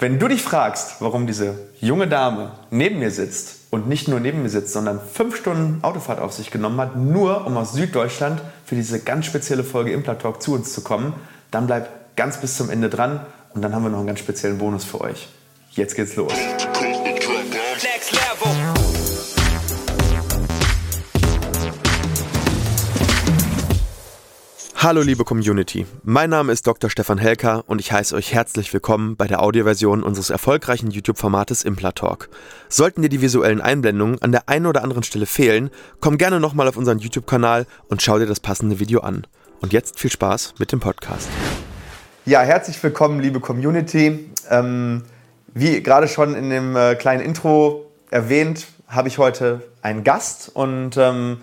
Wenn du dich fragst, warum diese junge Dame neben mir sitzt und nicht nur neben mir sitzt, sondern fünf Stunden Autofahrt auf sich genommen hat, nur um aus Süddeutschland für diese ganz spezielle Folge Implant Talk zu uns zu kommen, dann bleib ganz bis zum Ende dran und dann haben wir noch einen ganz speziellen Bonus für euch. Jetzt geht's los. Hallo liebe Community, mein Name ist Dr. Stefan Helker und ich heiße euch herzlich willkommen bei der Audioversion unseres erfolgreichen YouTube-Formates Implatalk. Sollten dir die visuellen Einblendungen an der einen oder anderen Stelle fehlen, komm gerne nochmal auf unseren YouTube-Kanal und schau dir das passende Video an. Und jetzt viel Spaß mit dem Podcast. Ja, herzlich willkommen liebe Community. Ähm, wie gerade schon in dem äh, kleinen Intro erwähnt, habe ich heute einen Gast und ähm,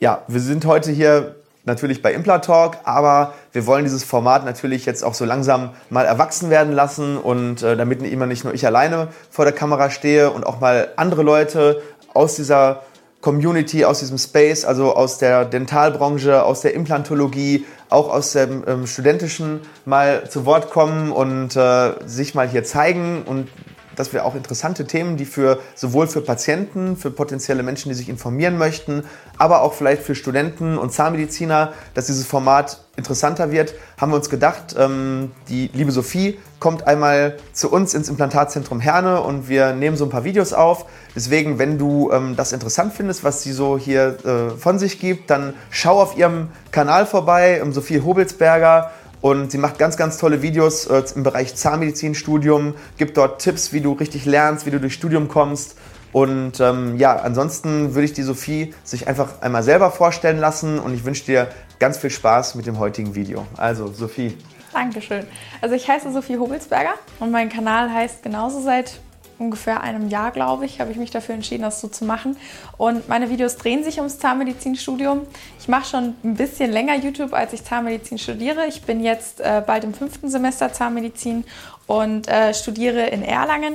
ja, wir sind heute hier natürlich bei Implatalk, aber wir wollen dieses Format natürlich jetzt auch so langsam mal erwachsen werden lassen und äh, damit immer nicht nur ich alleine vor der Kamera stehe und auch mal andere Leute aus dieser Community, aus diesem Space, also aus der Dentalbranche, aus der Implantologie, auch aus dem ähm, Studentischen mal zu Wort kommen und äh, sich mal hier zeigen und dass wir auch interessante Themen, die für sowohl für Patienten, für potenzielle Menschen, die sich informieren möchten, aber auch vielleicht für Studenten und Zahnmediziner, dass dieses Format interessanter wird, haben wir uns gedacht, ähm, die liebe Sophie kommt einmal zu uns ins Implantatzentrum Herne und wir nehmen so ein paar Videos auf. Deswegen, wenn du ähm, das interessant findest, was sie so hier äh, von sich gibt, dann schau auf ihrem Kanal vorbei, um Sophie Hobelsberger und sie macht ganz, ganz tolle Videos äh, im Bereich Zahnmedizinstudium, gibt dort Tipps, wie du richtig lernst, wie du durchs Studium kommst. Und ähm, ja, ansonsten würde ich die Sophie sich einfach einmal selber vorstellen lassen und ich wünsche dir ganz viel Spaß mit dem heutigen Video. Also, Sophie. Dankeschön. Also ich heiße Sophie Hobelsberger und mein Kanal heißt genauso seit ungefähr einem Jahr, glaube ich, habe ich mich dafür entschieden, das so zu machen. Und meine Videos drehen sich ums Zahnmedizinstudium. Ich mache schon ein bisschen länger YouTube, als ich Zahnmedizin studiere. Ich bin jetzt äh, bald im fünften Semester Zahnmedizin und äh, studiere in Erlangen.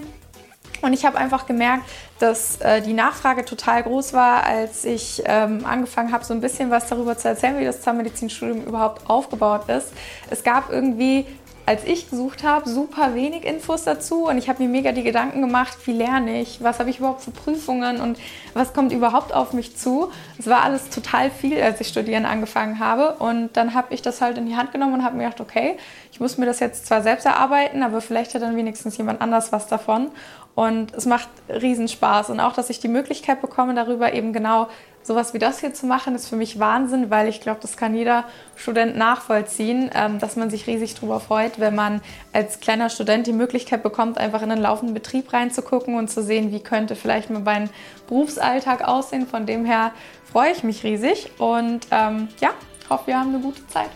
Und ich habe einfach gemerkt, dass äh, die Nachfrage total groß war, als ich ähm, angefangen habe, so ein bisschen was darüber zu erzählen, wie das Zahnmedizinstudium überhaupt aufgebaut ist. Es gab irgendwie als ich gesucht habe, super wenig Infos dazu und ich habe mir mega die Gedanken gemacht, wie lerne ich, was habe ich überhaupt für Prüfungen und was kommt überhaupt auf mich zu. Es war alles total viel, als ich studieren angefangen habe und dann habe ich das halt in die Hand genommen und habe mir gedacht, okay, ich muss mir das jetzt zwar selbst erarbeiten, aber vielleicht hat dann wenigstens jemand anders was davon und es macht riesen Spaß und auch, dass ich die Möglichkeit bekomme, darüber eben genau sowas wie das hier zu machen, ist für mich Wahnsinn, weil ich glaube, das kann jeder Student nachvollziehen, ähm, dass man sich riesig darüber freut, wenn man als kleiner Student die Möglichkeit bekommt, einfach in einen laufenden Betrieb reinzugucken und zu sehen, wie könnte vielleicht mal mein Berufsalltag aussehen. Von dem her freue ich mich riesig und ähm, ja, hoffe, wir haben eine gute Zeit.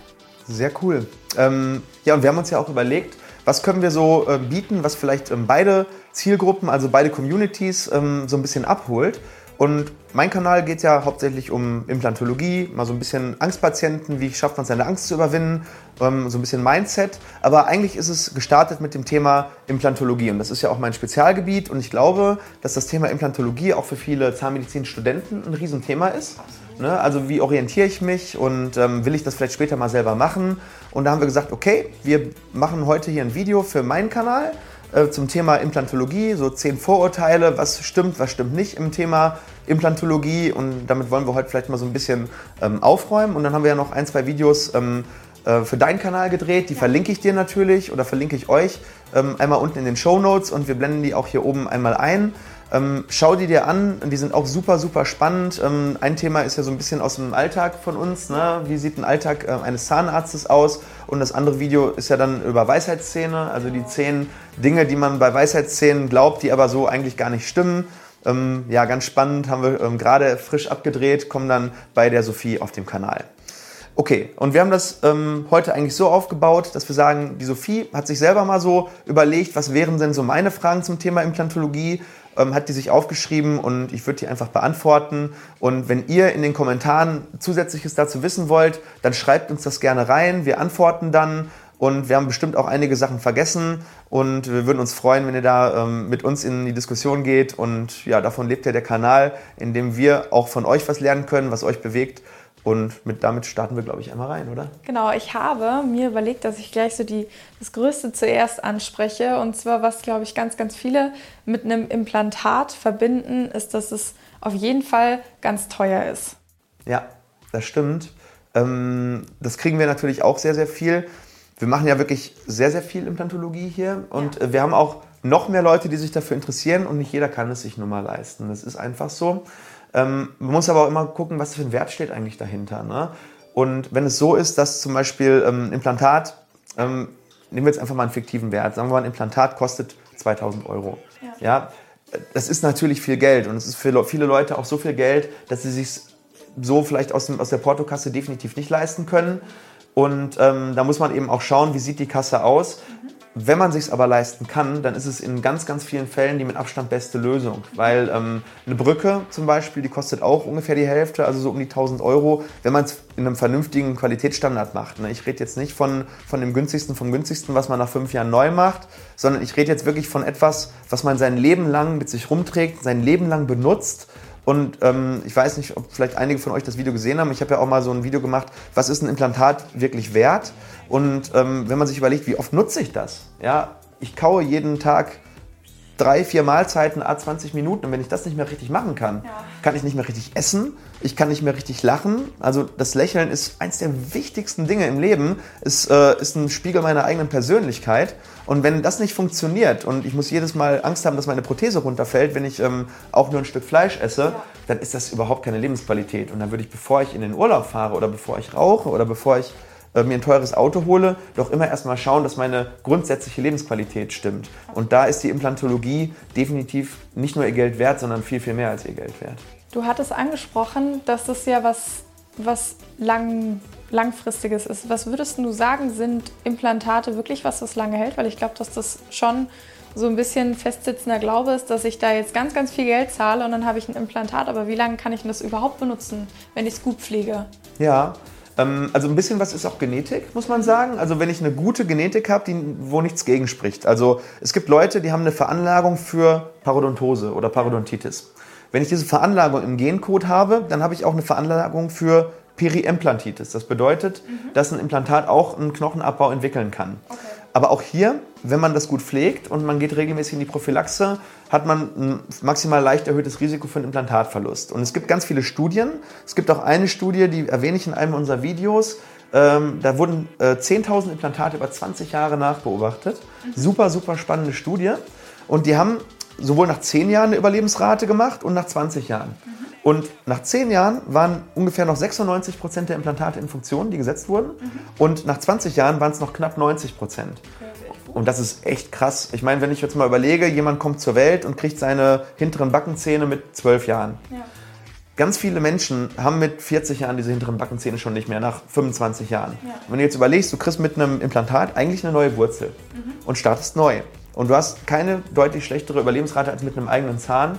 Sehr cool. Ähm, ja, und wir haben uns ja auch überlegt, was können wir so äh, bieten, was vielleicht ähm, beide Zielgruppen, also beide Communities ähm, so ein bisschen abholt. Und mein Kanal geht ja hauptsächlich um Implantologie, mal so ein bisschen Angstpatienten, wie schafft man seine Angst zu überwinden, ähm, so ein bisschen Mindset. Aber eigentlich ist es gestartet mit dem Thema Implantologie und das ist ja auch mein Spezialgebiet und ich glaube, dass das Thema Implantologie auch für viele Zahnmedizinstudenten ein Riesenthema ist. Ne? Also wie orientiere ich mich und ähm, will ich das vielleicht später mal selber machen? Und da haben wir gesagt, okay, wir machen heute hier ein Video für meinen Kanal äh, zum Thema Implantologie, so zehn Vorurteile, was stimmt, was stimmt nicht im Thema Implantologie und damit wollen wir heute vielleicht mal so ein bisschen ähm, aufräumen und dann haben wir ja noch ein, zwei Videos ähm, äh, für deinen Kanal gedreht, die ja. verlinke ich dir natürlich oder verlinke ich euch ähm, einmal unten in den Show Notes und wir blenden die auch hier oben einmal ein. Ähm, schau die dir an, die sind auch super, super spannend. Ähm, ein Thema ist ja so ein bisschen aus dem Alltag von uns. Ne? Wie sieht ein Alltag äh, eines Zahnarztes aus? Und das andere Video ist ja dann über Weisheitszähne, also die zehn Dinge, die man bei Weisheitszähnen glaubt, die aber so eigentlich gar nicht stimmen. Ähm, ja, ganz spannend, haben wir ähm, gerade frisch abgedreht, kommen dann bei der Sophie auf dem Kanal. Okay, und wir haben das ähm, heute eigentlich so aufgebaut, dass wir sagen, die Sophie hat sich selber mal so überlegt, was wären denn so meine Fragen zum Thema Implantologie, ähm, hat die sich aufgeschrieben und ich würde die einfach beantworten. Und wenn ihr in den Kommentaren Zusätzliches dazu wissen wollt, dann schreibt uns das gerne rein, wir antworten dann und wir haben bestimmt auch einige Sachen vergessen und wir würden uns freuen, wenn ihr da ähm, mit uns in die Diskussion geht. Und ja, davon lebt ja der Kanal, in dem wir auch von euch was lernen können, was euch bewegt. Und mit, damit starten wir, glaube ich, einmal rein, oder? Genau, ich habe mir überlegt, dass ich gleich so die, das Größte zuerst anspreche. Und zwar, was, glaube ich, ganz, ganz viele mit einem Implantat verbinden, ist, dass es auf jeden Fall ganz teuer ist. Ja, das stimmt. Ähm, das kriegen wir natürlich auch sehr, sehr viel. Wir machen ja wirklich sehr, sehr viel Implantologie hier. Und ja. wir haben auch noch mehr Leute, die sich dafür interessieren. Und nicht jeder kann es sich nun mal leisten. Das ist einfach so. Ähm, man muss aber auch immer gucken, was für ein Wert steht eigentlich dahinter. Ne? Und wenn es so ist, dass zum Beispiel ähm, ein Implantat, ähm, nehmen wir jetzt einfach mal einen fiktiven Wert, sagen wir mal, ein Implantat kostet 2000 Euro. Ja. ja. Das ist natürlich viel Geld und es ist für viele Leute auch so viel Geld, dass sie sich so vielleicht aus, dem, aus der Portokasse definitiv nicht leisten können. Und ähm, da muss man eben auch schauen, wie sieht die Kasse aus. Mhm. Wenn man sich aber leisten kann, dann ist es in ganz, ganz vielen Fällen die mit Abstand beste Lösung. Weil ähm, eine Brücke zum Beispiel, die kostet auch ungefähr die Hälfte, also so um die 1000 Euro, wenn man es in einem vernünftigen Qualitätsstandard macht. Ne? Ich rede jetzt nicht von, von dem günstigsten vom günstigsten, was man nach fünf Jahren neu macht, sondern ich rede jetzt wirklich von etwas, was man sein Leben lang mit sich rumträgt, sein Leben lang benutzt und ähm, ich weiß nicht, ob vielleicht einige von euch das Video gesehen haben. Ich habe ja auch mal so ein Video gemacht, was ist ein Implantat wirklich wert? Und ähm, wenn man sich überlegt, wie oft nutze ich das? Ja, ich kaue jeden Tag drei, vier Mahlzeiten, a 20 Minuten. Und wenn ich das nicht mehr richtig machen kann, ja. kann ich nicht mehr richtig essen, ich kann nicht mehr richtig lachen. Also das Lächeln ist eins der wichtigsten Dinge im Leben, es äh, ist ein Spiegel meiner eigenen Persönlichkeit. Und wenn das nicht funktioniert und ich muss jedes Mal Angst haben, dass meine Prothese runterfällt, wenn ich ähm, auch nur ein Stück Fleisch esse, ja. dann ist das überhaupt keine Lebensqualität. Und dann würde ich, bevor ich in den Urlaub fahre oder bevor ich rauche oder bevor ich äh, mir ein teures Auto hole, doch immer erstmal schauen, dass meine grundsätzliche Lebensqualität stimmt. Und da ist die Implantologie definitiv nicht nur ihr Geld wert, sondern viel, viel mehr als ihr Geld wert. Du hattest angesprochen, dass das ja was, was lang, langfristiges ist. Was würdest du sagen, sind Implantate wirklich was, was lange hält? Weil ich glaube, dass das schon so ein bisschen festsitzender Glaube ist, dass ich da jetzt ganz, ganz viel Geld zahle und dann habe ich ein Implantat. Aber wie lange kann ich das überhaupt benutzen, wenn ich es gut pflege? Ja, ähm, also ein bisschen was ist auch Genetik, muss man sagen. Also wenn ich eine gute Genetik habe, wo nichts gegen spricht. Also es gibt Leute, die haben eine Veranlagung für Parodontose oder Parodontitis. Wenn ich diese Veranlagung im Gencode habe, dann habe ich auch eine Veranlagung für Periimplantitis. Das bedeutet, mhm. dass ein Implantat auch einen Knochenabbau entwickeln kann. Okay. Aber auch hier, wenn man das gut pflegt und man geht regelmäßig in die Prophylaxe, hat man ein maximal leicht erhöhtes Risiko für einen Implantatverlust. Und es gibt ganz viele Studien. Es gibt auch eine Studie, die erwähne ich in einem unserer Videos. Ähm, da wurden äh, 10.000 Implantate über 20 Jahre nachbeobachtet. Mhm. Super, super spannende Studie. Und die haben sowohl nach 10 Jahren eine Überlebensrate gemacht und nach 20 Jahren. Mhm. Und nach 10 Jahren waren ungefähr noch 96 Prozent der Implantate in Funktion, die gesetzt wurden. Mhm. Und nach 20 Jahren waren es noch knapp 90 Prozent. Und das ist echt krass. Ich meine, wenn ich jetzt mal überlege, jemand kommt zur Welt und kriegt seine hinteren Backenzähne mit 12 Jahren. Ja. Ganz viele Menschen haben mit 40 Jahren diese hinteren Backenzähne schon nicht mehr, nach 25 Jahren. Ja. Wenn du jetzt überlegst, du kriegst mit einem Implantat eigentlich eine neue Wurzel mhm. und startest neu. Und du hast keine deutlich schlechtere Überlebensrate als mit einem eigenen Zahn.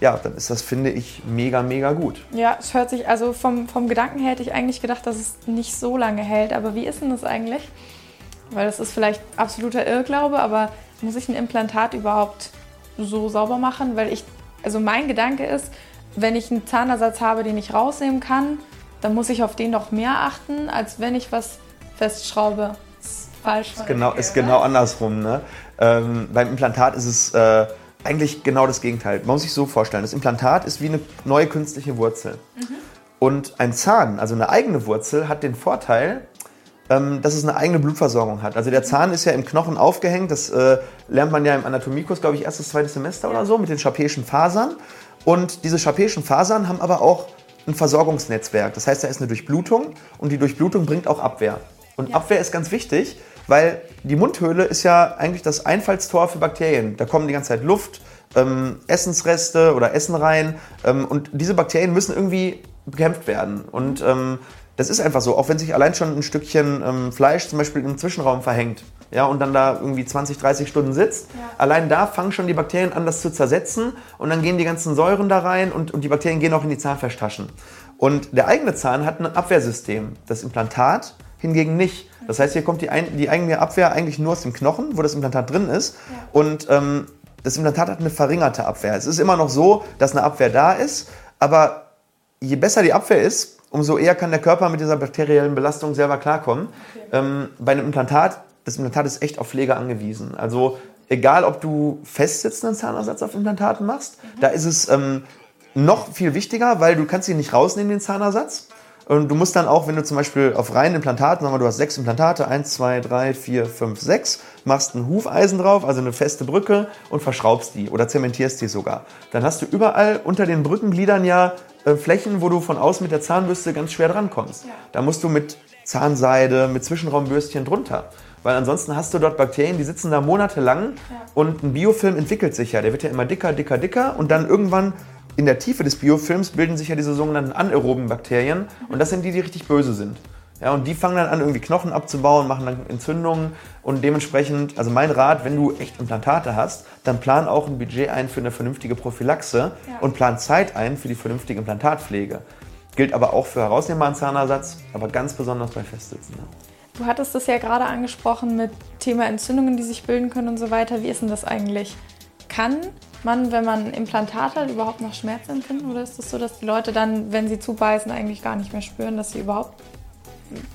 Ja, dann ist das, finde ich, mega, mega gut. Ja, es hört sich, also vom, vom Gedanken her hätte ich eigentlich gedacht, dass es nicht so lange hält. Aber wie ist denn das eigentlich? Weil das ist vielleicht absoluter Irrglaube, aber muss ich ein Implantat überhaupt so sauber machen? Weil ich, also mein Gedanke ist, wenn ich einen Zahnersatz habe, den ich rausnehmen kann, dann muss ich auf den noch mehr achten, als wenn ich was festschraube. Falsch. Ist genau, ist genau andersrum. Ne? Ähm, beim Implantat ist es äh, eigentlich genau das Gegenteil. Man muss sich so vorstellen, das Implantat ist wie eine neue künstliche Wurzel. Mhm. Und ein Zahn, also eine eigene Wurzel, hat den Vorteil, ähm, dass es eine eigene Blutversorgung hat. Also der Zahn ist ja im Knochen aufgehängt, das äh, lernt man ja im Anatomiekurs, glaube ich, erstes, zweites Semester ja. oder so, mit den schapäischen Fasern. Und diese schapäischen Fasern haben aber auch ein Versorgungsnetzwerk. Das heißt, da ist eine Durchblutung und die Durchblutung bringt auch Abwehr. Und ja. Abwehr ist ganz wichtig, weil die Mundhöhle ist ja eigentlich das Einfallstor für Bakterien. Da kommen die ganze Zeit Luft, ähm, Essensreste oder Essen rein ähm, und diese Bakterien müssen irgendwie bekämpft werden. Und ähm, das ist einfach so, auch wenn sich allein schon ein Stückchen ähm, Fleisch zum Beispiel im Zwischenraum verhängt ja, und dann da irgendwie 20, 30 Stunden sitzt, ja. allein da fangen schon die Bakterien an, das zu zersetzen und dann gehen die ganzen Säuren da rein und, und die Bakterien gehen auch in die Zahnfleischtaschen. Und der eigene Zahn hat ein Abwehrsystem. Das Implantat hingegen nicht. Das heißt, hier kommt die, ein, die eigene Abwehr eigentlich nur aus dem Knochen, wo das Implantat drin ist. Ja. Und ähm, das Implantat hat eine verringerte Abwehr. Es ist immer noch so, dass eine Abwehr da ist, aber je besser die Abwehr ist, umso eher kann der Körper mit dieser bakteriellen Belastung selber klarkommen. Okay. Ähm, bei einem Implantat, das Implantat ist echt auf Pflege angewiesen. Also egal, ob du festsitzenden Zahnersatz auf Implantaten machst, mhm. da ist es ähm, noch viel wichtiger, weil du kannst ihn nicht rausnehmen, den Zahnersatz. Und du musst dann auch, wenn du zum Beispiel auf reinen Implantaten, sagen wir, du hast sechs Implantate, eins, zwei, drei, vier, fünf, sechs, machst ein Hufeisen drauf, also eine feste Brücke und verschraubst die oder zementierst die sogar. Dann hast du überall unter den Brückengliedern ja äh, Flächen, wo du von außen mit der Zahnbürste ganz schwer drankommst. Ja. Da musst du mit Zahnseide, mit Zwischenraumbürstchen drunter. Weil ansonsten hast du dort Bakterien, die sitzen da monatelang ja. und ein Biofilm entwickelt sich ja. Der wird ja immer dicker, dicker, dicker und dann irgendwann in der Tiefe des Biofilms bilden sich ja diese sogenannten anaeroben Bakterien und das sind die, die richtig böse sind. Ja, und die fangen dann an, irgendwie Knochen abzubauen, machen dann Entzündungen und dementsprechend, also mein Rat, wenn du echt Implantate hast, dann plan auch ein Budget ein für eine vernünftige Prophylaxe ja. und plan Zeit ein für die vernünftige Implantatpflege. Gilt aber auch für herausnehmbaren Zahnersatz, aber ganz besonders bei Festsitzenden. Du hattest das ja gerade angesprochen mit Thema Entzündungen, die sich bilden können und so weiter. Wie ist denn das eigentlich? Kann man, wenn man ein Implantat hat, überhaupt noch Schmerz empfinden? Oder ist es das so, dass die Leute dann, wenn sie zubeißen, eigentlich gar nicht mehr spüren, dass sie überhaupt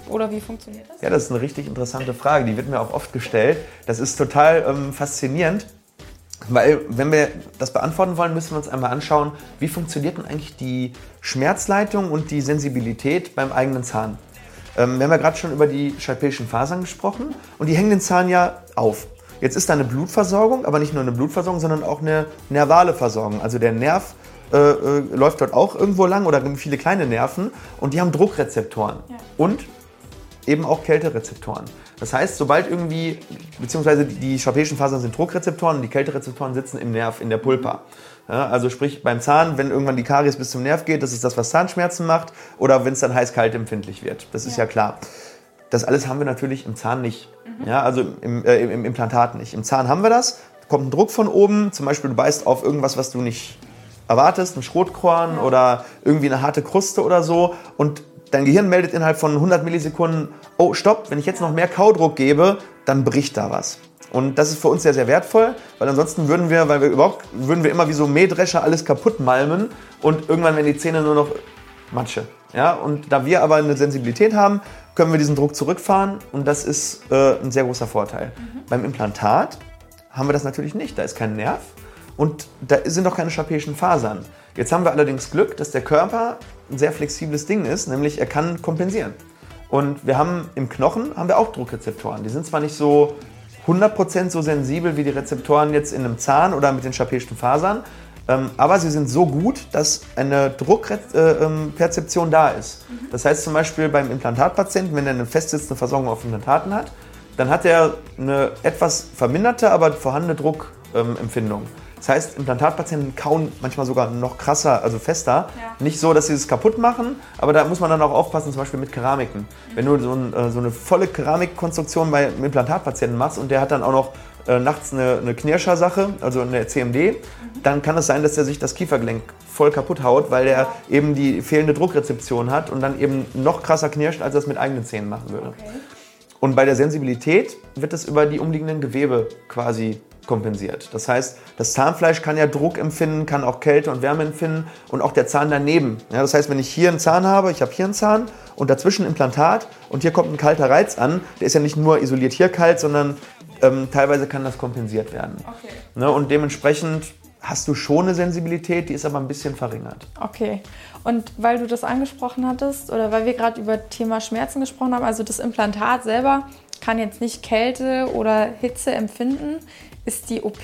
oder wie funktioniert das? Ja, das ist eine richtig interessante Frage. Die wird mir auch oft gestellt. Das ist total ähm, faszinierend, weil wenn wir das beantworten wollen, müssen wir uns einmal anschauen, wie funktioniert denn eigentlich die Schmerzleitung und die Sensibilität beim eigenen Zahn. Ähm, wir haben ja gerade schon über die schalpischen Fasern gesprochen und die hängen den Zahn ja auf. Jetzt ist da eine Blutversorgung, aber nicht nur eine Blutversorgung, sondern auch eine nervale Versorgung. Also der Nerv äh, äh, läuft dort auch irgendwo lang oder viele kleine Nerven und die haben Druckrezeptoren ja. und eben auch Kälterezeptoren. Das heißt, sobald irgendwie, beziehungsweise die scharpischen Fasern sind Druckrezeptoren und die Kälterezeptoren sitzen im Nerv, in der Pulpa. Ja, also sprich beim Zahn, wenn irgendwann die Karies bis zum Nerv geht, das ist das, was Zahnschmerzen macht, oder wenn es dann heiß-kalt empfindlich wird. Das ist ja. ja klar. Das alles haben wir natürlich im Zahn nicht. Mhm. Ja, also im, äh, im Implantat nicht. Im Zahn haben wir das, kommt ein Druck von oben, zum Beispiel du beißt auf irgendwas, was du nicht erwartest, ein Schrotkorn ja. oder irgendwie eine harte Kruste oder so und dein Gehirn meldet innerhalb von 100 Millisekunden, oh stopp, wenn ich jetzt noch mehr Kaudruck gebe, dann bricht da was. Und das ist für uns sehr, sehr wertvoll, weil ansonsten würden wir, weil wir überhaupt, würden wir immer wie so Mähdrescher alles kaputt malmen und irgendwann werden die Zähne nur noch Matsche. Ja, und da wir aber eine Sensibilität haben, können wir diesen Druck zurückfahren und das ist äh, ein sehr großer Vorteil. Mhm. Beim Implantat haben wir das natürlich nicht. Da ist kein Nerv und da sind auch keine scharpischen Fasern. Jetzt haben wir allerdings Glück, dass der Körper ein sehr flexibles Ding ist, nämlich er kann kompensieren. Und wir haben im Knochen haben wir auch Druckrezeptoren. Die sind zwar nicht so 100% so sensibel wie die Rezeptoren jetzt in einem Zahn oder mit den scharpischen Fasern, ähm, aber sie sind so gut, dass eine Druckperzeption äh, ähm, da ist. Mhm. Das heißt zum Beispiel beim Implantatpatienten, wenn er eine festsitzende Versorgung auf Implantaten hat, dann hat er eine etwas verminderte, aber vorhandene Druckempfindung. Das heißt, Implantatpatienten kauen manchmal sogar noch krasser, also fester. Ja. Nicht so, dass sie es kaputt machen, aber da muss man dann auch aufpassen, zum Beispiel mit Keramiken. Mhm. Wenn du so, ein, äh, so, eine volle Keramikkonstruktion bei einem Implantatpatienten machst und der hat dann auch noch äh, nachts eine, eine Knirscher-Sache, also eine CMD, mhm. dann kann es sein, dass er sich das Kiefergelenk voll kaputt haut, weil er eben die fehlende Druckrezeption hat und dann eben noch krasser knirscht, als er es mit eigenen Zähnen machen würde. Okay. Und bei der Sensibilität wird es über die umliegenden Gewebe quasi kompensiert. Das heißt, das Zahnfleisch kann ja Druck empfinden, kann auch Kälte und Wärme empfinden und auch der Zahn daneben. Ja, das heißt, wenn ich hier einen Zahn habe, ich habe hier einen Zahn und dazwischen ein Implantat und hier kommt ein kalter Reiz an, der ist ja nicht nur isoliert hier kalt, sondern ähm, teilweise kann das kompensiert werden. Okay. Ne, und dementsprechend hast du schon eine Sensibilität, die ist aber ein bisschen verringert. Okay. Und weil du das angesprochen hattest oder weil wir gerade über Thema Schmerzen gesprochen haben, also das Implantat selber kann jetzt nicht Kälte oder Hitze empfinden. Ist die OP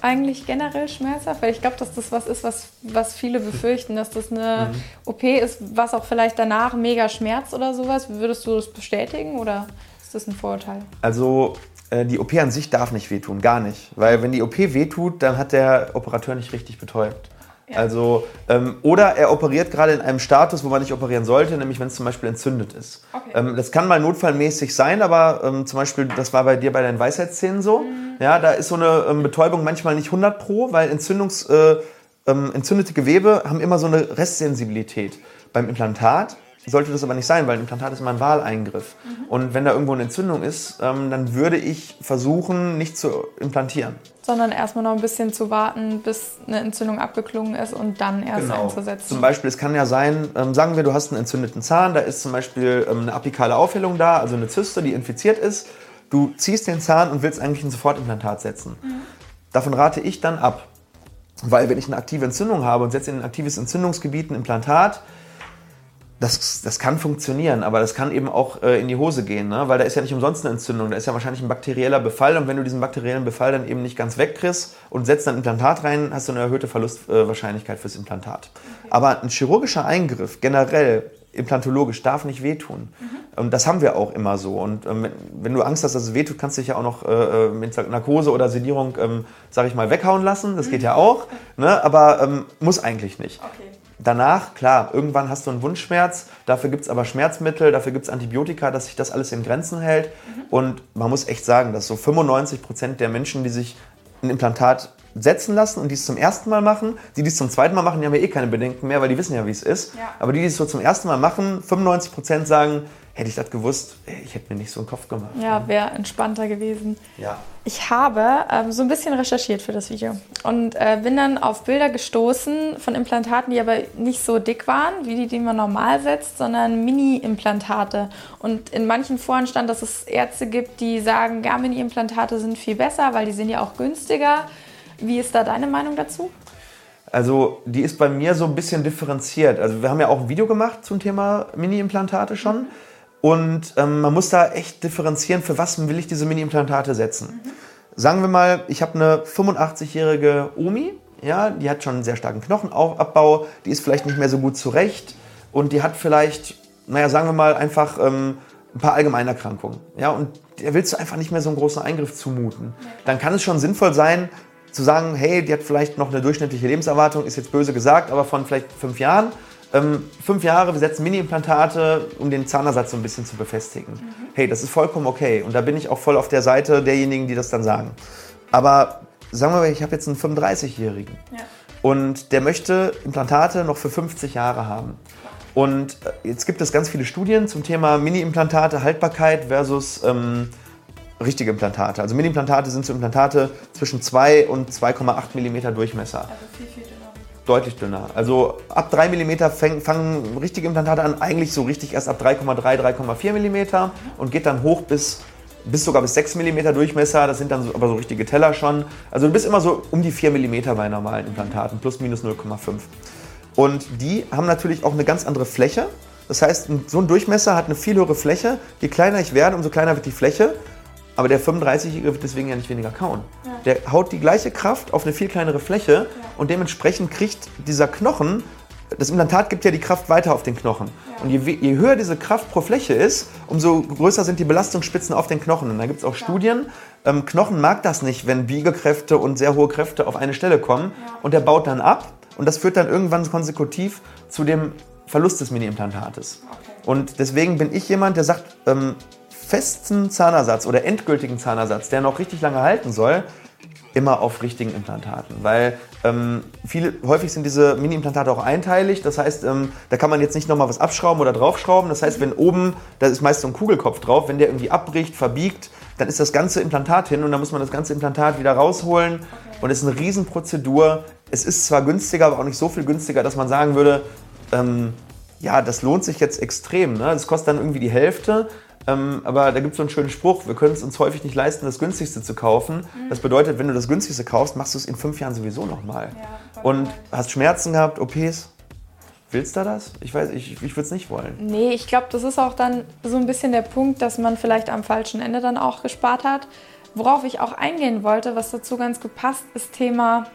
eigentlich generell schmerzhaft? Weil ich glaube, dass das was ist, was, was viele befürchten, dass das eine mhm. OP ist, was auch vielleicht danach mega schmerzt oder sowas. Würdest du das bestätigen oder ist das ein Vorurteil? Also die OP an sich darf nicht wehtun, gar nicht. Weil wenn die OP wehtut, dann hat der Operateur nicht richtig betäubt. Also, ähm, oder er operiert gerade in einem Status, wo man nicht operieren sollte, nämlich wenn es zum Beispiel entzündet ist. Okay. Ähm, das kann mal notfallmäßig sein, aber ähm, zum Beispiel, das war bei dir bei deinen Weisheitszähnen so. Mhm. Ja, da ist so eine ähm, Betäubung manchmal nicht 100 pro, weil Entzündungs, äh, ähm, entzündete Gewebe haben immer so eine Restsensibilität. Beim Implantat sollte das aber nicht sein, weil ein Implantat ist immer ein Wahleingriff. Mhm. Und wenn da irgendwo eine Entzündung ist, ähm, dann würde ich versuchen, nicht zu implantieren. Sondern erstmal noch ein bisschen zu warten, bis eine Entzündung abgeklungen ist und dann erst genau. einzusetzen. Zum Beispiel, es kann ja sein, ähm, sagen wir, du hast einen entzündeten Zahn, da ist zum Beispiel ähm, eine apikale Aufhellung da, also eine Zyste, die infiziert ist. Du ziehst den Zahn und willst eigentlich ein Sofortimplantat setzen. Mhm. Davon rate ich dann ab. Weil wenn ich eine aktive Entzündung habe und setze in ein aktives Entzündungsgebiet ein Implantat, das, das kann funktionieren, aber das kann eben auch äh, in die Hose gehen, ne? weil da ist ja nicht umsonst eine Entzündung, da ist ja wahrscheinlich ein bakterieller Befall und wenn du diesen bakteriellen Befall dann eben nicht ganz wegkriegst und setzt dann ein Implantat rein, hast du eine erhöhte Verlustwahrscheinlichkeit fürs Implantat. Okay. Aber ein chirurgischer Eingriff generell implantologisch darf nicht wehtun. Mhm. Und das haben wir auch immer so. Und ähm, wenn du Angst hast, dass es wehtut, kannst du dich ja auch noch äh, äh mit Narkose oder Sedierung, ähm, sag ich mal, weghauen lassen. Das mhm. geht ja auch. Ne? Aber ähm, muss eigentlich nicht. Okay. Danach, klar, irgendwann hast du einen Wundschmerz, dafür gibt es aber Schmerzmittel, dafür gibt es Antibiotika, dass sich das alles in Grenzen hält. Mhm. Und man muss echt sagen, dass so 95 Prozent der Menschen, die sich ein Implantat setzen lassen und die es zum ersten Mal machen, die, die es zum zweiten Mal machen, die haben ja eh keine Bedenken mehr, weil die wissen ja, wie es ist. Ja. Aber die, die es so zum ersten Mal machen, 95 Prozent sagen, hätte ich das gewusst, ich hätte mir nicht so einen Kopf gemacht. Ja, wäre entspannter gewesen. Ja. Ich habe ähm, so ein bisschen recherchiert für das Video und äh, bin dann auf Bilder gestoßen von Implantaten, die aber nicht so dick waren, wie die, die man normal setzt, sondern Mini-Implantate. Und in manchen Foren stand, dass es Ärzte gibt, die sagen, ja, Mini-Implantate sind viel besser, weil die sind ja auch günstiger. Wie ist da deine Meinung dazu? Also die ist bei mir so ein bisschen differenziert. Also wir haben ja auch ein Video gemacht zum Thema Mini-Implantate schon. Mhm. Und ähm, man muss da echt differenzieren, für was will ich diese Mini-Implantate setzen. Mhm. Sagen wir mal, ich habe eine 85-jährige Omi, ja, die hat schon einen sehr starken Knochenabbau, die ist vielleicht nicht mehr so gut zurecht und die hat vielleicht, naja, sagen wir mal, einfach ähm, ein paar Allgemeinerkrankungen. Ja, und der willst du einfach nicht mehr so einen großen Eingriff zumuten. Dann kann es schon sinnvoll sein, zu sagen, hey, die hat vielleicht noch eine durchschnittliche Lebenserwartung, ist jetzt böse gesagt, aber von vielleicht fünf Jahren ähm, fünf Jahre, wir setzen Mini-Implantate, um den Zahnersatz so ein bisschen zu befestigen. Mhm. Hey, das ist vollkommen okay. Und da bin ich auch voll auf der Seite derjenigen, die das dann sagen. Aber sagen wir mal, ich habe jetzt einen 35-Jährigen ja. und der möchte Implantate noch für 50 Jahre haben. Und äh, jetzt gibt es ganz viele Studien zum Thema Mini-Implantate, Haltbarkeit versus ähm, richtige Implantate. Also Mini-Implantate sind so Implantate zwischen 2 und 2,8 mm Durchmesser. Also viel, viel deutlich dünner. Also ab 3 mm fang, fangen richtige Implantate an, eigentlich so richtig erst ab 3,3, 3,4 mm und geht dann hoch bis, bis sogar bis 6 mm Durchmesser. Das sind dann so, aber so richtige Teller schon. Also du bist immer so um die 4 mm bei normalen Implantaten, plus minus 0,5. Und die haben natürlich auch eine ganz andere Fläche. Das heißt, so ein Durchmesser hat eine viel höhere Fläche. Je kleiner ich werde, umso kleiner wird die Fläche. Aber der 35-Jährige wird deswegen ja nicht weniger kauen. Ja. Der haut die gleiche Kraft auf eine viel kleinere Fläche ja. und dementsprechend kriegt dieser Knochen, das Implantat gibt ja die Kraft weiter auf den Knochen. Ja. Und je, je, höher diese Kraft pro Fläche ist, umso größer sind die Belastungsspitzen auf den Knochen. Und da gibt es auch Studien, ähm, Knochen mag das nicht, wenn Biegekräfte und sehr hohe Kräfte auf eine Stelle kommen. Und der baut dann ab und das führt dann irgendwann konsekutiv zu dem Verlust des Mini-Implantates. Okay. Und deswegen bin ich jemand, der sagt, ähm, festen Zahnersatz oder endgültigen Zahnersatz, der noch richtig lange halten soll, immer auf richtigen Implantaten. Weil ähm, viele, häufig sind diese Mini-Implantate auch einteilig. Das heißt, ähm, da kann man jetzt nicht nochmal was abschrauben oder draufschrauben. Das heißt, wenn oben, da ist meist so ein Kugelkopf drauf, wenn der irgendwie abbricht, verbiegt, dann ist das ganze Implantat hin und dann muss man das ganze Implantat wieder rausholen. Okay. Und es ist eine Riesenprozedur. Es ist zwar günstiger, aber auch nicht so viel günstiger, dass man sagen würde, ähm, ja, das lohnt sich jetzt extrem. Ne? Das kostet dann irgendwie die Hälfte. Ähm, aber da gibt es so einen schönen Spruch, wir können es uns häufig nicht leisten, das günstigste zu kaufen. Mhm. Das bedeutet, wenn du das günstigste kaufst, machst du es in fünf Jahren sowieso nochmal. Ja, und hast Schmerzen gehabt, OPs. Willst du das? Ich weiß, ich, ich würde es nicht wollen. Nee, ich glaube, das ist auch dann so ein bisschen der Punkt, dass man vielleicht am falschen Ende dann auch gespart hat. Worauf ich auch eingehen wollte, was dazu ganz gut passt, ist Thema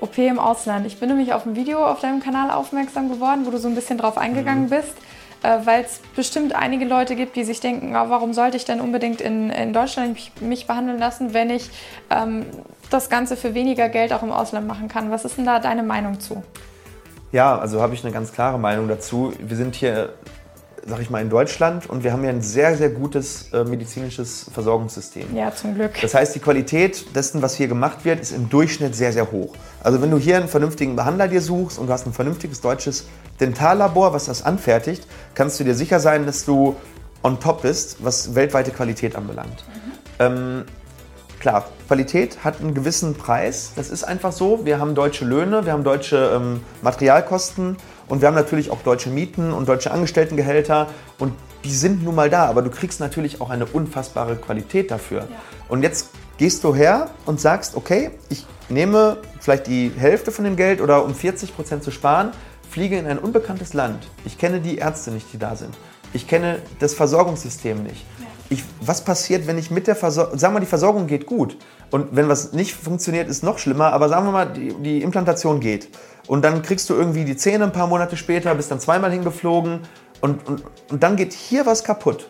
OP im Ausland. Ich bin nämlich auf ein Video auf deinem Kanal aufmerksam geworden, wo du so ein bisschen drauf eingegangen mhm. bist weil es bestimmt einige Leute gibt, die sich denken, oh, warum sollte ich denn unbedingt in, in Deutschland mich, mich behandeln lassen, wenn ich ähm, das Ganze für weniger Geld auch im Ausland machen kann. Was ist denn da deine Meinung zu? Ja, also habe ich eine ganz klare Meinung dazu. Wir sind hier sag ich mal, in Deutschland und wir haben ja ein sehr, sehr gutes äh, medizinisches Versorgungssystem. Ja, zum Glück. Das heißt, die Qualität dessen, was hier gemacht wird, ist im Durchschnitt sehr, sehr hoch. Also wenn du hier einen vernünftigen Behandler dir suchst und du hast ein vernünftiges deutsches Dentallabor, was das anfertigt, kannst du dir sicher sein, dass du on top bist, was weltweite Qualität anbelangt. Mhm. Ähm, klar, Qualität hat einen gewissen Preis. Das ist einfach so. Wir haben deutsche Löhne, wir haben deutsche ähm, Materialkosten und wir haben natürlich auch deutsche Mieten und deutsche Angestelltengehälter und die sind nun mal da, aber du kriegst natürlich auch eine unfassbare Qualität dafür. Ja. Und jetzt gehst du her und sagst, okay, ich nehme vielleicht die Hälfte von dem Geld oder um 40 Prozent zu sparen, fliege in ein unbekanntes Land. Ich kenne die Ärzte nicht, die da sind. Ich kenne das Versorgungssystem nicht. Ich, was passiert, wenn ich mit der Versorgung, sagen wir mal, die Versorgung geht gut und wenn was nicht funktioniert, ist noch schlimmer, aber sagen wir mal, die, die Implantation geht und dann kriegst du irgendwie die Zähne ein paar Monate später, bist dann zweimal hingeflogen und, und, und dann geht hier was kaputt.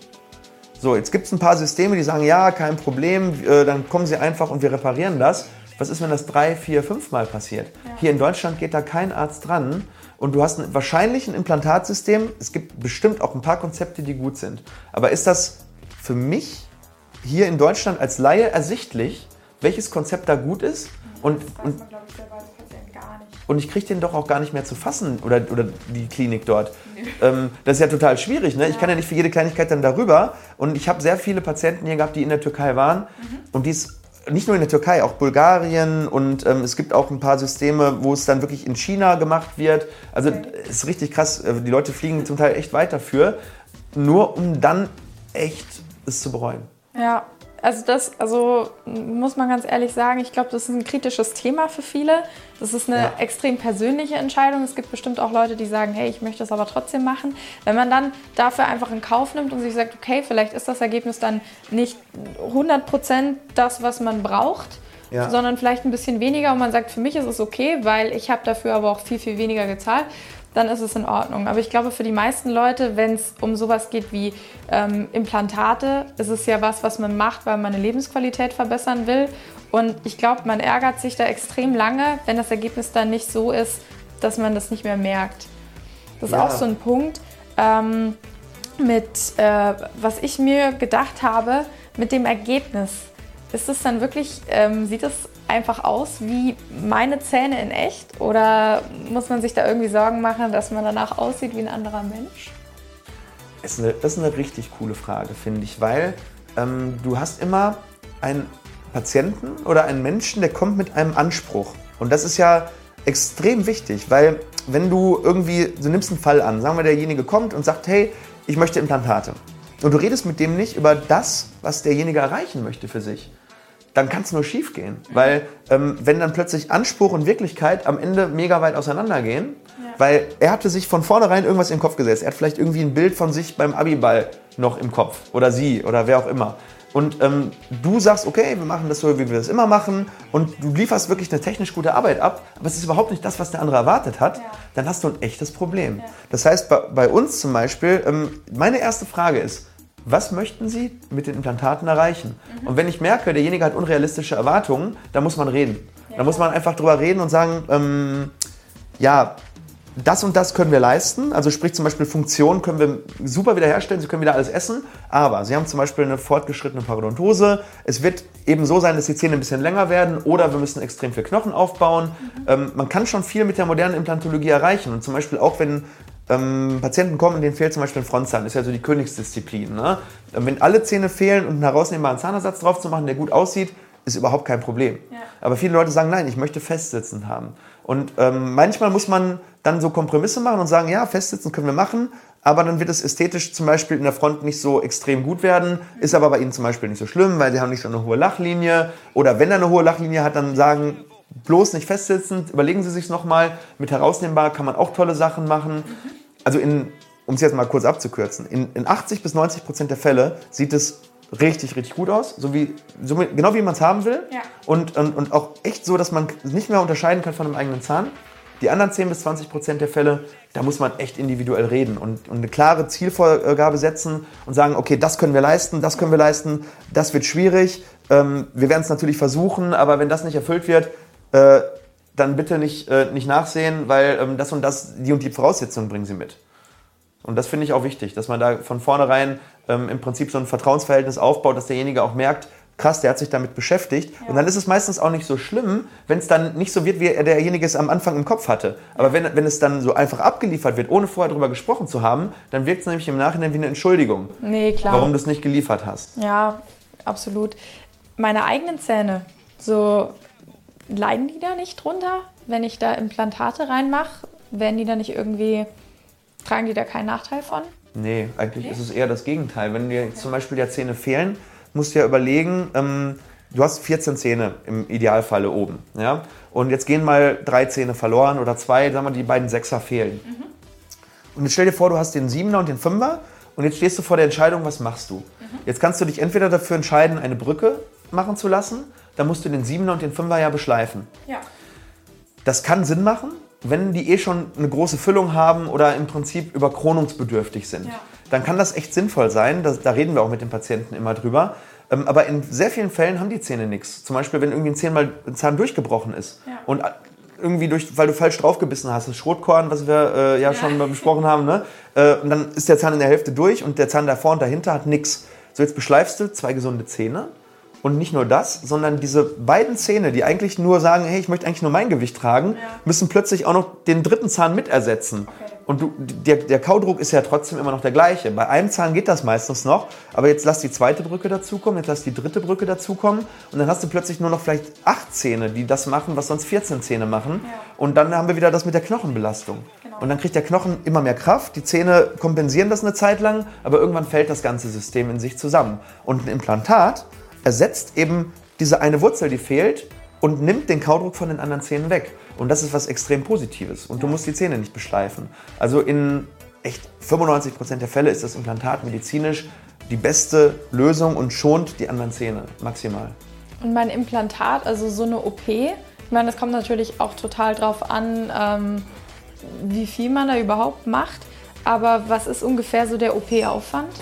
So, jetzt gibt es ein paar Systeme, die sagen, ja, kein Problem, äh, dann kommen sie einfach und wir reparieren das. Was ist, wenn das drei, vier, fünf Mal passiert? Ja. Hier in Deutschland geht da kein Arzt dran und du hast ein, wahrscheinlich ein Implantatsystem. Es gibt bestimmt auch ein paar Konzepte, die gut sind. Aber ist das für mich hier in Deutschland als Laie ersichtlich, welches Konzept da gut ist? Und, und, und ich kriege den doch auch gar nicht mehr zu fassen oder, oder die Klinik dort. Ähm, das ist ja total schwierig. Ne? Ja. Ich kann ja nicht für jede Kleinigkeit dann darüber. Und ich habe sehr viele Patienten hier gehabt, die in der Türkei waren. Mhm. Und die ist nicht nur in der Türkei, auch Bulgarien und ähm, es gibt auch ein paar Systeme, wo es dann wirklich in China gemacht wird. Also okay. ist richtig krass. Äh, die Leute fliegen zum Teil echt weit dafür, nur um dann echt es zu bereuen. Ja, also das, also muss man ganz ehrlich sagen, ich glaube, das ist ein kritisches Thema für viele. Das ist eine ja. extrem persönliche Entscheidung. Es gibt bestimmt auch Leute, die sagen, hey, ich möchte das aber trotzdem machen. Wenn man dann dafür einfach in Kauf nimmt und sich sagt, okay, vielleicht ist das Ergebnis dann nicht 100% das, was man braucht, ja. sondern vielleicht ein bisschen weniger und man sagt, für mich ist es okay, weil ich habe dafür aber auch viel, viel weniger gezahlt, dann ist es in Ordnung. Aber ich glaube, für die meisten Leute, wenn es um sowas geht wie ähm, Implantate, ist es ja was, was man macht, weil man eine Lebensqualität verbessern will. Und ich glaube, man ärgert sich da extrem lange, wenn das Ergebnis dann nicht so ist, dass man das nicht mehr merkt. Das ist ja. auch so ein Punkt, ähm, mit äh, was ich mir gedacht habe, mit dem Ergebnis. Ist es dann wirklich, ähm, sieht es einfach aus wie meine Zähne in echt? Oder muss man sich da irgendwie Sorgen machen, dass man danach aussieht wie ein anderer Mensch? Das ist eine, das ist eine richtig coole Frage, finde ich, weil ähm, du hast immer einen Patienten oder einen Menschen, der kommt mit einem Anspruch. Und das ist ja extrem wichtig, weil wenn du irgendwie, du nimmst einen Fall an, sagen wir, derjenige kommt und sagt, hey, ich möchte Implantate. Und du redest mit dem nicht über das, was derjenige erreichen möchte für sich dann kann es nur schief gehen. Weil ähm, wenn dann plötzlich Anspruch und Wirklichkeit am Ende mega weit auseinandergehen, ja. weil er hatte sich von vornherein irgendwas den Kopf gesetzt. Er hat vielleicht irgendwie ein Bild von sich beim Abiball noch im Kopf oder sie oder wer auch immer. Und ähm, du sagst, okay, wir machen das so, wie wir das immer machen und du lieferst wirklich eine technisch gute Arbeit ab, aber es ist überhaupt nicht das, was der andere erwartet hat, ja. dann hast du ein echtes Problem. Ja. Das heißt, bei, bei, uns zum Beispiel, ähm, meine erste Frage ist, was möchten Sie mit den Implantaten erreichen? Mhm. Und wenn ich merke, derjenige hat unrealistische Erwartungen, dann muss man reden. Ja. Dann muss man einfach drüber reden und sagen, ähm, ja, das und das können wir leisten. Also sprich zum Beispiel Funktionen können wir super wiederherstellen, Sie können wieder alles essen, aber Sie haben zum Beispiel eine fortgeschrittene Parodontose. Es wird eben so sein, dass die Zähne ein bisschen länger werden oder wir müssen extrem viel Knochen aufbauen. Mhm. Ähm, man kann schon viel mit der modernen Implantologie erreichen und zum Beispiel auch wenn ähm, Patienten kommen, denen fehlt zum Beispiel ein Frontzahn, das ist ja so die Königsdisziplin. Ne? Wenn alle Zähne fehlen und einen herausnehmbaren Zahnersatz drauf zu machen, der gut aussieht, ist überhaupt kein Problem. Ja. Aber viele Leute sagen, nein, ich möchte festsitzen haben. Und ähm, manchmal muss man dann so Kompromisse machen und sagen, ja, festsitzen können wir machen, aber dann wird es ästhetisch zum Beispiel in der Front nicht so extrem gut werden, ist aber bei ihnen zum Beispiel nicht so schlimm, weil sie haben nicht so eine hohe Lachlinie. Oder wenn er eine hohe Lachlinie hat, dann sagen, bloß nicht festsitzend, überlegen Sie sich nochmal. Mit herausnehmbar kann man auch tolle Sachen machen. Also in, um es jetzt mal kurz abzukürzen, in, in 80 bis 90 Prozent der Fälle sieht es richtig, richtig gut aus. So wie, so genau wie man es haben will. Ja. Und, und, und auch echt so, dass man nicht mehr unterscheiden kann von einem eigenen Zahn. Die anderen 10 bis 20 Prozent der Fälle, da muss man echt individuell reden und, und, eine klare Zielvorgabe setzen und sagen, okay, das können wir leisten, das können wir leisten, das wird schwierig. Ähm, wir werden es natürlich versuchen, aber wenn das nicht erfüllt wird, äh, dann bitte nicht, äh, nicht nachsehen, weil ähm, das und das, die und die Voraussetzungen bringen sie mit. Und das finde ich auch wichtig, dass man da von vornherein ähm, im Prinzip so ein Vertrauensverhältnis aufbaut, dass derjenige auch merkt, krass, der hat sich damit beschäftigt. Ja. Und dann ist es meistens auch nicht so schlimm, wenn es dann nicht so wird, wie derjenige es am Anfang im Kopf hatte. Aber wenn, wenn es dann so einfach abgeliefert wird, ohne vorher darüber gesprochen zu haben, dann wirkt es nämlich im Nachhinein wie eine Entschuldigung. Nee, klar. Warum du es nicht geliefert hast. Ja, absolut. Meine eigenen Zähne, so leiden die da nicht drunter, wenn ich da Implantate reinmache? Werden die da nicht irgendwie, tragen die da keinen Nachteil von? Nee, eigentlich okay. ist es eher das Gegenteil. Wenn dir zum Beispiel ja Zähne fehlen, musst du ja überlegen, ähm, du hast 14 Zähne im Idealfalle oben. Ja? Und jetzt gehen mal drei Zähne verloren oder zwei, sagen wir, die beiden Sechser fehlen. Mhm. Und jetzt stell dir vor, du hast den Siebener und den Fünfer und jetzt stehst du vor der Entscheidung, was machst du? Mhm. Jetzt kannst du dich entweder dafür entscheiden, eine Brücke machen zu lassen, dann musst du den Siebener und den Fünfer ja beschleifen. Ja. Das kann Sinn machen, wenn die eh schon eine große Füllung haben oder im Prinzip überkronungsbedürftig sind. Ja dann kann das echt sinnvoll sein. Das, da reden wir auch mit den Patienten immer drüber. Ähm, aber in sehr vielen Fällen haben die Zähne nichts. Zum Beispiel, wenn irgendwie ein Zahn, mal, ein Zahn durchgebrochen ist ja. und äh, irgendwie durch, weil du falsch draufgebissen hast, das Schrotkorn, was wir äh, ja, ja, schon besprochen haben, ne? Äh, und dann ist der Zahn in der Hälfte durch und der Zahn davor und dahinter hat nichts. So, jetzt beschleifst du zwei gesunde Zähne und nicht nur das, sondern diese beiden Zähne, die eigentlich nur sagen, hey, ich möchte eigentlich nur mein Gewicht tragen, ja. müssen plötzlich auch noch den dritten Zahn mit ersetzen. Okay. Und du, der, der Kaudruck ist ja trotzdem immer noch der gleiche. Bei einem Zahn geht das meistens noch, aber jetzt lass die zweite Brücke dazukommen, jetzt lass die dritte Brücke dazukommen und dann hast du plötzlich nur noch vielleicht acht Zähne, die das machen, was sonst 14 Zähne machen. Ja. Und dann haben wir wieder das mit der Knochenbelastung. Genau. Und dann kriegt der Knochen immer mehr Kraft, die Zähne kompensieren das eine Zeit lang, aber irgendwann fällt das ganze System in sich zusammen. Und ein Implantat ersetzt eben diese eine Wurzel, die fehlt und nimmt den Kaudruck von den anderen Zähnen weg. Und das ist was extrem Positives. Und du musst die Zähne nicht beschleifen. Also in echt 95 Prozent der Fälle ist das Implantat medizinisch die beste Lösung und schont die anderen Zähne maximal. Und mein Implantat, also so eine OP, ich meine, das kommt natürlich auch total drauf an, ähm, wie viel man da überhaupt macht. Aber was ist ungefähr so der OP-Aufwand?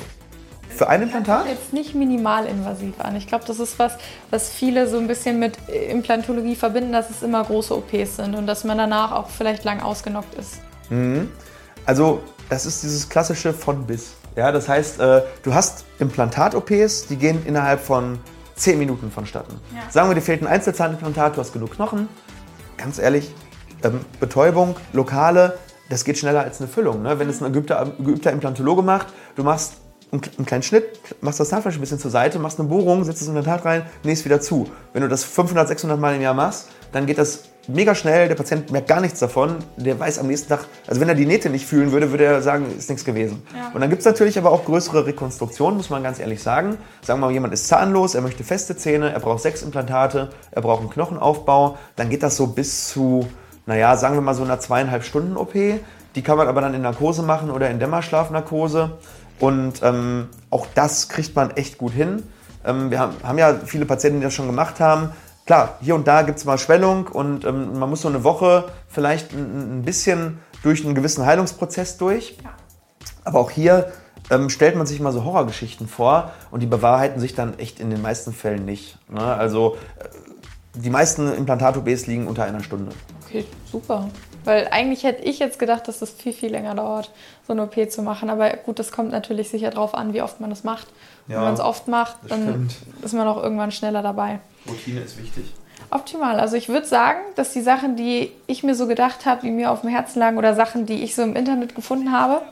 Für ein Implantat? Jetzt nicht minimalinvasiv an. Ich glaube, das ist was, was viele so ein bisschen mit Implantologie verbinden, dass es immer große OPs sind und dass man danach auch vielleicht lang ausgenockt ist. Mhm. Also, das ist dieses klassische von bis. Ja, das heißt, äh, du hast Implantat-OPs, die gehen innerhalb von 10 Minuten vonstatten. Ja. Sagen wir, dir fehlt ein Einzelzahnimplantat, du hast genug Knochen. Ganz ehrlich, ähm, Betäubung, lokale, das geht schneller als eine Füllung. Ne? Wenn es ein geübter, geübter Implantologe macht, du machst einen kleinen Schnitt, machst das Zahnfleisch ein bisschen zur Seite, machst eine Bohrung, setzt es in den Tat rein, nähst wieder zu. Wenn du das 500, 600 Mal im Jahr machst, dann geht das mega schnell, der Patient merkt gar nichts davon, der weiß am nächsten Tag, also wenn er die Nähte nicht fühlen würde, würde er sagen, ist nichts gewesen. Ja. Und dann gibt es natürlich aber auch größere Rekonstruktionen, muss man ganz ehrlich sagen. Sagen wir mal, jemand ist zahnlos, er möchte feste Zähne, er braucht sechs Implantate, er braucht einen Knochenaufbau, dann geht das so bis zu, naja, sagen wir mal so einer zweieinhalb Stunden OP. Die kann man aber dann in Narkose machen oder in Dämmerschlafnarkose. Und ähm, auch das kriegt man echt gut hin. Ähm, wir haben, haben, ja viele Patienten, die das schon gemacht haben. Klar, hier und da gibt es mal Schwellung und ähm, man muss so eine Woche vielleicht ein, ein, bisschen durch einen gewissen Heilungsprozess durch. Aber auch hier ähm, stellt man sich mal so Horrorgeschichten vor und die bewahrheiten sich dann echt in den meisten Fällen nicht. Ne? Also äh, die meisten Implantat-OBs liegen unter einer Stunde. Okay, super. Weil eigentlich hätte ich jetzt gedacht, dass es viel, viel länger dauert, so eine OP zu machen. Aber gut, das kommt natürlich sicher darauf an, wie oft man das macht. Ja, Wenn man es oft macht, dann stimmt. ist man auch irgendwann schneller dabei. Routine ist wichtig. Optimal. Also ich würde sagen, dass die Sachen, die ich mir so gedacht habe, die mir auf dem Herzen lagen oder Sachen, die ich so im Internet gefunden habe,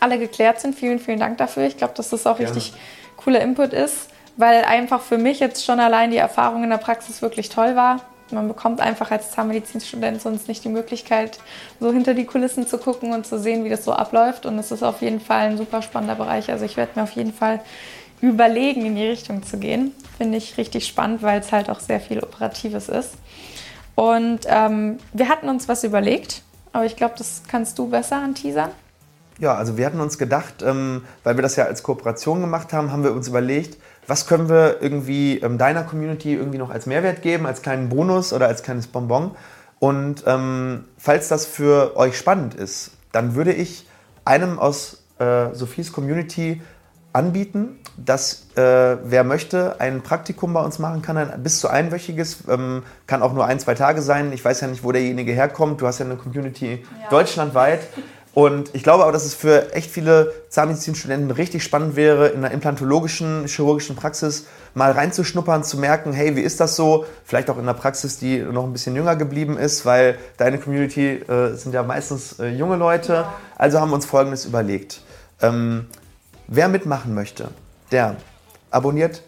alle geklärt sind. Vielen, vielen Dank dafür. Ich glaube, dass das auch Gerne. richtig cooler Input ist, weil einfach für mich jetzt schon allein die Erfahrung in der Praxis wirklich toll war man bekommt einfach als Zahnmedizinstudent sonst nicht die Möglichkeit, so hinter die Kulissen zu gucken und zu sehen, wie das so abläuft. Und es ist auf jeden Fall ein super spannender Bereich. Also ich werde mir auf jeden Fall überlegen, in die Richtung zu gehen. Finde ich richtig spannend, weil es halt auch sehr viel Operatives ist. Und ähm, wir hatten uns was überlegt, aber ich glaube, das kannst du besser anteasern. Ja, also wir hatten uns gedacht, ähm, weil wir das ja als Kooperation gemacht haben, haben wir uns überlegt, was können wir irgendwie ähm, deiner Community irgendwie noch als Mehrwert geben, als kleinen Bonus oder als kleines Bonbon. Und ähm, falls das für euch spannend ist, dann würde ich einem aus äh, Sophies Community anbieten, dass äh, wer möchte, ein Praktikum bei uns machen kann, ein bis zu einwöchiges, ähm, kann auch nur ein, zwei Tage sein. Ich weiß ja nicht, wo derjenige herkommt. Du hast ja eine Community ja. deutschlandweit. Und ich glaube aber, dass es für echt viele Zahnmedizinstudenten richtig spannend wäre, in einer implantologischen, chirurgischen Praxis mal reinzuschnuppern, zu merken, hey, wie ist das so? Vielleicht auch in einer Praxis, die noch ein bisschen jünger geblieben ist, weil deine Community äh, sind ja meistens äh, junge Leute. Also haben wir uns Folgendes überlegt. Ähm, wer mitmachen möchte, der abonniert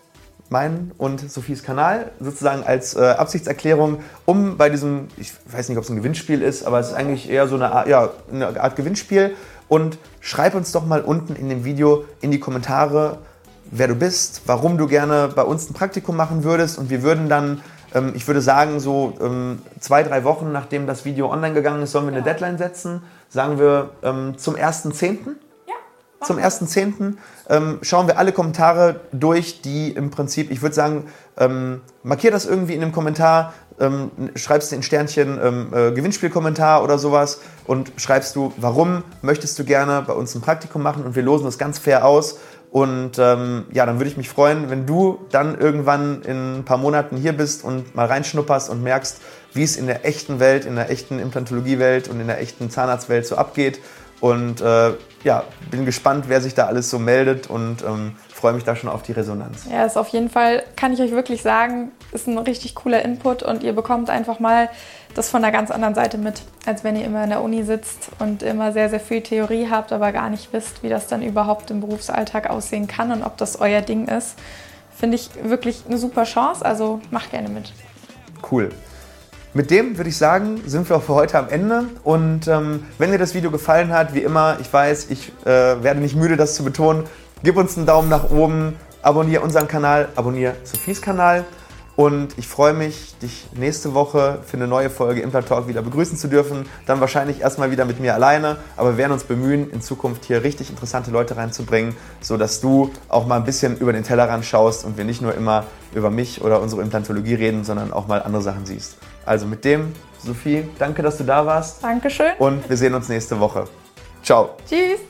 meinen und Sophies Kanal sozusagen als äh, Absichtserklärung, um bei diesem, ich weiß nicht, ob es ein Gewinnspiel ist, aber es ist eigentlich eher so eine Art, ja, eine Art Gewinnspiel. Und schreib uns doch mal unten in dem Video in die Kommentare, wer du bist, warum du gerne bei uns ein Praktikum machen würdest und wir würden dann ähm, ich würde sagen, so ähm, zwei, drei Wochen nachdem das Video online gegangen ist, sollen wir eine Deadline setzen. Sagen wir ähm, zum 1.10 zum 1.10. Ähm, schauen wir alle Kommentare durch, die im Prinzip, ich würde sagen, ähm, markier das irgendwie in einem Kommentar, ähm, schreibst du in Sternchen ähm, äh, Gewinnspielkommentar oder sowas und schreibst du, warum möchtest du gerne bei uns ein Praktikum machen und wir losen das ganz fair aus. Und ähm, ja, dann würde ich mich freuen, wenn du dann irgendwann in ein paar Monaten hier bist und mal reinschnupperst und merkst, wie es in der echten Welt, in der echten Implantologiewelt und in der echten Zahnarztwelt so abgeht und äh, ja, bin gespannt, wer sich da alles so meldet und ähm, freue mich da schon auf die Resonanz. Ja, ist auf jeden Fall, kann ich euch wirklich sagen, ist ein richtig cooler Input und ihr bekommt einfach mal das von einer ganz anderen Seite mit, als wenn ihr immer in der Uni sitzt und immer sehr, sehr viel Theorie habt, aber gar nicht wisst, wie das dann überhaupt im Berufsalltag aussehen kann und ob das euer Ding ist. Finde ich wirklich eine super Chance, also macht gerne mit. Cool. Mit dem würde ich sagen, sind wir auch für heute am Ende. Und ähm, wenn dir das Video gefallen hat, wie immer, ich weiß, ich äh, werde nicht müde, das zu betonen, gib uns einen Daumen nach oben, abonniere unseren Kanal, abonniere Sophies Kanal. Und ich freue mich, dich nächste Woche für eine neue Folge Implant Talk wieder begrüßen zu dürfen. Dann wahrscheinlich erstmal wieder mit mir alleine, aber wir werden uns bemühen, in Zukunft hier richtig interessante Leute reinzubringen, sodass du auch mal ein bisschen über den Tellerrand schaust und wir nicht nur immer über mich oder unsere Implantologie reden, sondern auch mal andere Sachen siehst. Also mit dem, Sophie, danke, dass du da warst. Dankeschön. Und wir sehen uns nächste Woche. Ciao. Tschüss.